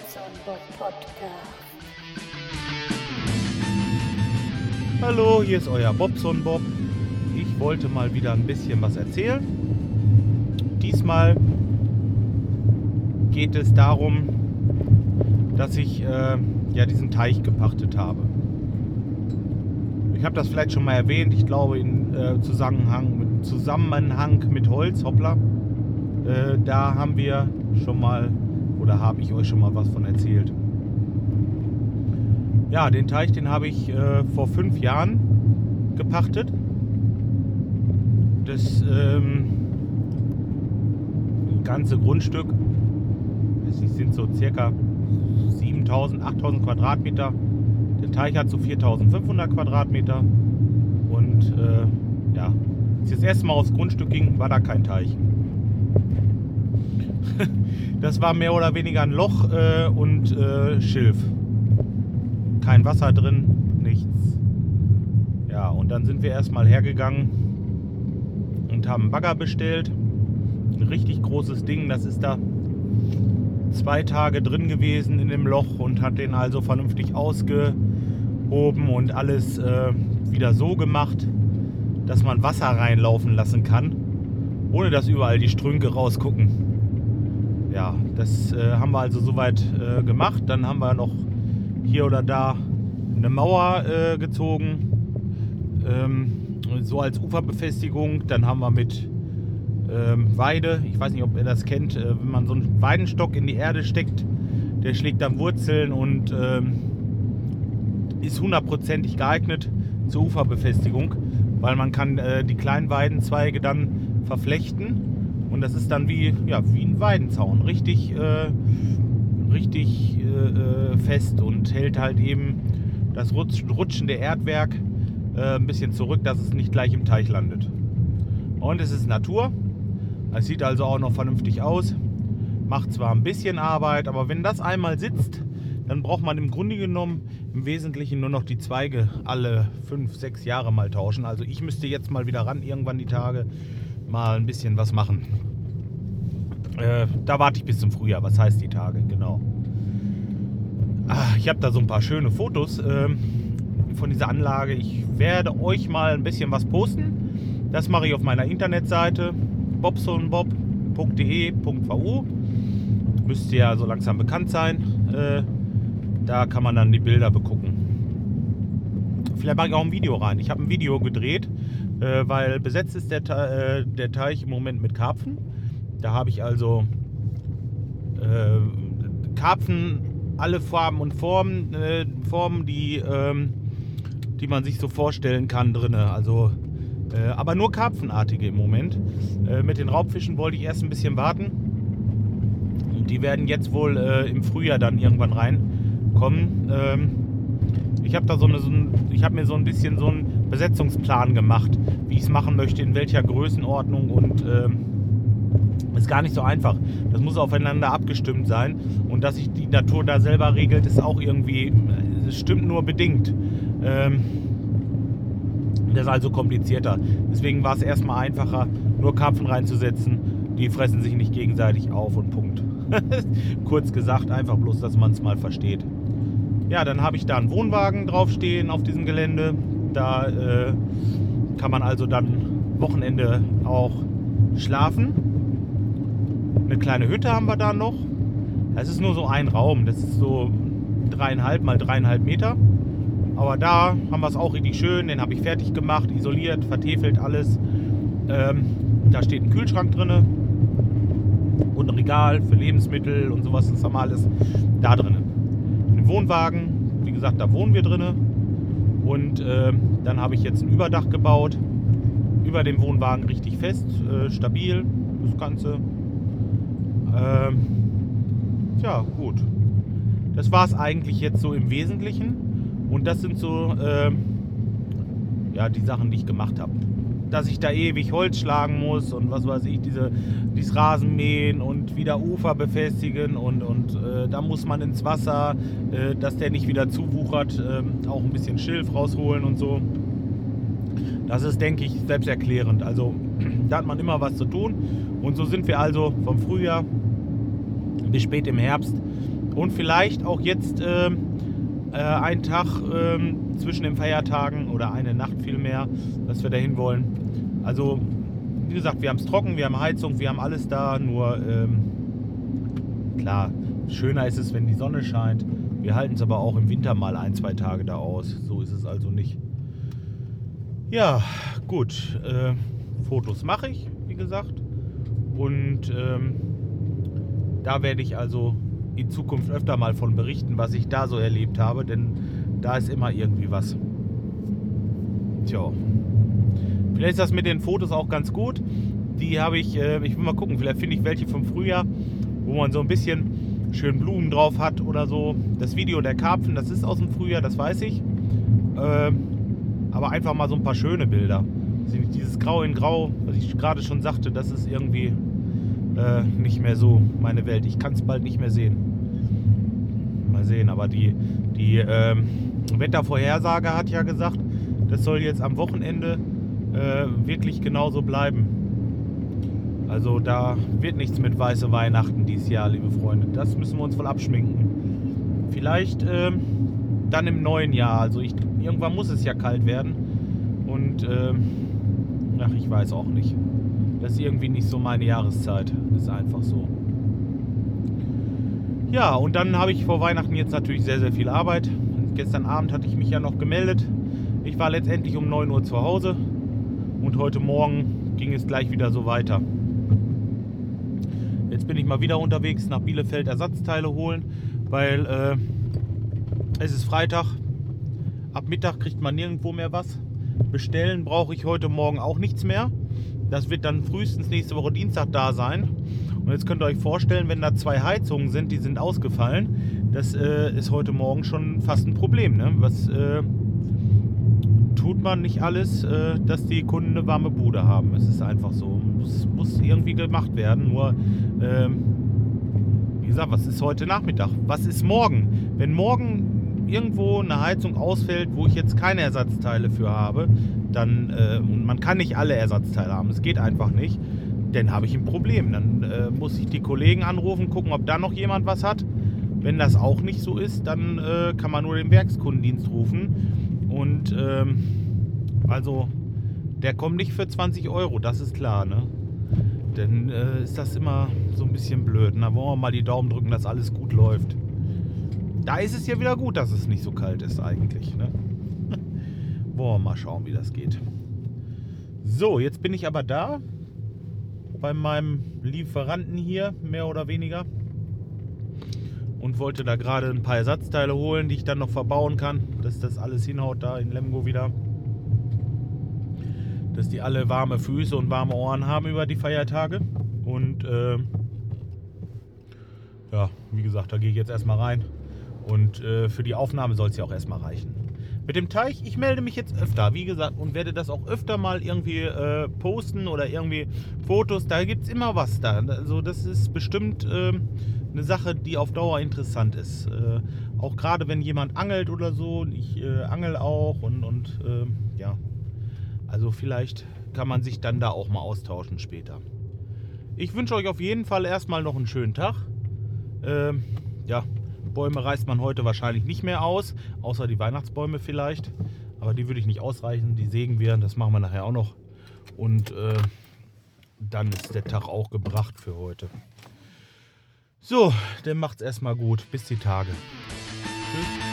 Bobson Bob. Hallo, hier ist euer Bobson Bob. Ich wollte mal wieder ein bisschen was erzählen. Diesmal geht es darum, dass ich äh, ja diesen Teich gepachtet habe. Ich habe das vielleicht schon mal erwähnt, ich glaube in äh, Zusammenhang, mit, Zusammenhang mit Holz, hoppla. Äh, da haben wir schon mal oder habe ich euch schon mal was von erzählt. Ja, den Teich, den habe ich äh, vor fünf Jahren gepachtet. Das ähm, ganze Grundstück, es sind so circa 7000, 8000 Quadratmeter. Der Teich hat so 4500 Quadratmeter. Und äh, ja, als ich das erste Mal aufs Grundstück ging, war da kein Teich. das war mehr oder weniger ein Loch äh, und äh, Schilf. Kein Wasser drin, nichts. Ja, und dann sind wir erstmal hergegangen und haben einen Bagger bestellt. Ein richtig großes Ding, das ist da zwei Tage drin gewesen in dem Loch und hat den also vernünftig ausgehoben und alles äh, wieder so gemacht, dass man Wasser reinlaufen lassen kann, ohne dass überall die Strünke rausgucken ja, das äh, haben wir also soweit äh, gemacht. Dann haben wir noch hier oder da eine Mauer äh, gezogen, ähm, so als Uferbefestigung. Dann haben wir mit ähm, Weide, ich weiß nicht, ob ihr das kennt, äh, wenn man so einen Weidenstock in die Erde steckt, der schlägt dann Wurzeln und ähm, ist hundertprozentig geeignet zur Uferbefestigung, weil man kann äh, die kleinen Weidenzweige dann verflechten und das ist dann wie, ja, wie ein Weidenzaun. Richtig, äh, richtig äh, äh fest und hält halt eben das rutschende Erdwerk äh, ein bisschen zurück, dass es nicht gleich im Teich landet. Und es ist Natur. Es sieht also auch noch vernünftig aus. Macht zwar ein bisschen Arbeit, aber wenn das einmal sitzt, dann braucht man im Grunde genommen im Wesentlichen nur noch die Zweige alle fünf, sechs Jahre mal tauschen. Also ich müsste jetzt mal wieder ran, irgendwann die Tage mal ein bisschen was machen. Äh, da warte ich bis zum Frühjahr. Was heißt die Tage? Genau. Ach, ich habe da so ein paar schöne Fotos äh, von dieser Anlage. Ich werde euch mal ein bisschen was posten. Das mache ich auf meiner Internetseite bobsonbob.de.vu. Müsste ja so langsam bekannt sein. Äh, da kann man dann die Bilder begucken. Vielleicht mache ich auch ein Video rein. Ich habe ein Video gedreht äh, weil besetzt ist der, äh, der Teich im Moment mit Karpfen. Da habe ich also äh, Karpfen, alle Farben und Formen, äh, Formen die, ähm, die man sich so vorstellen kann drin. Also, äh, aber nur Karpfenartige im Moment. Äh, mit den Raubfischen wollte ich erst ein bisschen warten. Die werden jetzt wohl im Frühjahr dann irgendwann reinkommen. Ich habe da so, eine, so ein, ich habe mir so ein bisschen so einen Besetzungsplan gemacht, wie ich es machen möchte, in welcher Größenordnung und ähm, ist gar nicht so einfach. Das muss aufeinander abgestimmt sein und dass sich die Natur da selber regelt, ist auch irgendwie, es stimmt nur bedingt. Ähm, das ist also komplizierter. Deswegen war es erstmal einfacher, nur Karpfen reinzusetzen. Die fressen sich nicht gegenseitig auf und Punkt. Kurz gesagt, einfach bloß, dass man es mal versteht. Ja, dann habe ich da einen Wohnwagen draufstehen auf diesem Gelende. Da äh, kann man also dann Wochenende auch schlafen. Eine kleine Hütte haben wir da noch. Das ist nur so ein Raum. Das ist so dreieinhalb mal dreieinhalb Meter. Aber da haben wir es auch richtig schön. Den habe ich fertig gemacht, isoliert, vertefelt alles. Ähm, da steht ein Kühlschrank drin und ein Regal für Lebensmittel und sowas. Das haben wir alles da drin. Wohnwagen, wie gesagt, da wohnen wir drin. Und äh, dann habe ich jetzt ein Überdach gebaut. Über dem Wohnwagen richtig fest, äh, stabil, das Ganze. Ähm, ja, gut. Das war es eigentlich jetzt so im Wesentlichen. Und das sind so äh, ja, die Sachen, die ich gemacht habe dass ich da ewig Holz schlagen muss und was weiß ich, diese, dieses Rasenmähen und wieder Ufer befestigen und, und äh, da muss man ins Wasser, äh, dass der nicht wieder zuwuchert, äh, auch ein bisschen Schilf rausholen und so. Das ist, denke ich, selbsterklärend. Also da hat man immer was zu tun. Und so sind wir also vom Frühjahr bis spät im Herbst Und vielleicht auch jetzt ähm, äh, einen Tag ähm, zwischen den Feiertagen oder eine Nacht vielmehr, dass wir dahin wollen. Also, wie gesagt, wir haben es trocken, wir haben Heizung, wir haben alles da, nur ähm, klar, schöner ist es, wenn die Sonne scheint. Wir halten es aber auch im Winter mal ein, zwei Tage da aus. So ist es also nicht. Ja, gut. Äh, Fotos mache ich, wie gesagt. Und ähm, da werde ich also in Zukunft öfter mal von berichten, was ich da so erlebt habe, denn da ist immer irgendwie was. Tja. Vielleicht ist das mit den Fotos auch ganz gut. Die habe ich, äh, ich will mal gucken, vielleicht finde ich welche vom Frühjahr, wo man so ein bisschen schön Blumen drauf hat oder so. Das Video der Karpfen, das ist aus dem Frühjahr, das weiß ich. Äh, aber einfach mal so ein paar schöne Bilder. Dieses Grau in Grau, was ich gerade schon sagte, das ist irgendwie äh, nicht mehr so meine Welt. Ich kann es bald nicht mehr sehen. Mal sehen, aber die, die ähm, Wettervorhersage hat ja gesagt, das soll jetzt am Wochenende äh, wirklich genauso bleiben. Also da wird nichts mit weiße Weihnachten dieses Jahr, liebe Freunde. Das müssen wir uns wohl abschminken. Vielleicht ähm, dann im neuen Jahr. Also ich, irgendwann muss es ja kalt werden. Und ähm, ach, ich weiß auch nicht. Das ist irgendwie nicht so meine Jahreszeit. Ist einfach so. Ja, und dann habe ich vor Weihnachten jetzt natürlich sehr, sehr viel Arbeit. Gestern Abend hatte ich mich ja noch gemeldet. Ich war letztendlich um 9 Uhr zu Hause und heute Morgen ging es gleich wieder so weiter. Jetzt bin ich mal wieder unterwegs nach Bielefeld Ersatzteile holen, weil äh, es ist Freitag. Ab Mittag kriegt man nirgendwo mehr was. Bestellen brauche ich heute Morgen auch nichts mehr. Das wird dann frühestens nächste Woche Dienstag da sein. Und jetzt könnt ihr euch vorstellen, wenn da zwei Heizungen sind, die sind ausgefallen, das äh, ist heute Morgen schon fast ein Problem. Ne? Was äh, tut man nicht alles, äh, dass die Kunden eine warme Bude haben? Es ist einfach so. Muss, muss irgendwie gemacht werden. Nur, ähm, wie gesagt, was ist heute Nachmittag? Was ist morgen? Wenn morgen irgendwo eine Heizung ausfällt, wo ich jetzt keine Ersatzteile für habe, dann, äh, man kann nicht alle Ersatzteile haben, es geht einfach nicht, dann habe ich ein Problem. Dann äh, muss ich die Kollegen anrufen, gucken, ob da noch jemand was hat. Wenn das auch nicht so ist, dann äh, kann man nur den Werkskundendienst rufen. Und ähm, also, der kommt nicht für 20 Euro, das ist klar, ne? Dann äh, ist das immer so ein bisschen blöd. Da wollen wir mal die Daumen drücken, dass alles gut läuft. Da ist es ja wieder gut, dass es nicht so kalt ist eigentlich, ne? Wollen wir mal schauen, wie das geht. So, jetzt bin ich aber da bei meinem Lieferanten hier, mehr oder weniger. Und wollte da gerade ein paar Ersatzteile holen, die ich dann noch verbauen kann, dass das alles hinhaut da in Lemgo wieder. Dass die alle warme Füße und warme Ohren haben über die Feiertage. Und äh, ja, wie gesagt, da gehe ich jetzt erstmal rein. Und äh, für die Aufnahme soll es ja auch erstmal reichen. Mit dem Teich, ich melde mich jetzt öfter, wie gesagt, und werde das auch öfter mal irgendwie äh, posten oder irgendwie Fotos. Da gibt es immer was da. Also das ist bestimmt äh, eine Sache, die auf Dauer interessant ist. Äh, auch gerade wenn jemand angelt oder so. Ich äh, angel auch und, und ähm, ja. Also vielleicht kann man sich dann da auch mal austauschen später. Ich wünsche euch auf jeden Fall erstmal noch einen schönen Tag. Ähm, ja, Bäume reißt man heute wahrscheinlich nicht mehr aus, außer die Weihnachtsbäume vielleicht. Aber die würde ich nicht ausreichen, die sägen wir, das machen wir nachher auch noch. Und äh, dann ist der Tag auch gebracht für heute. So, dann macht's erstmal gut. Bis die Tage. Tschüss.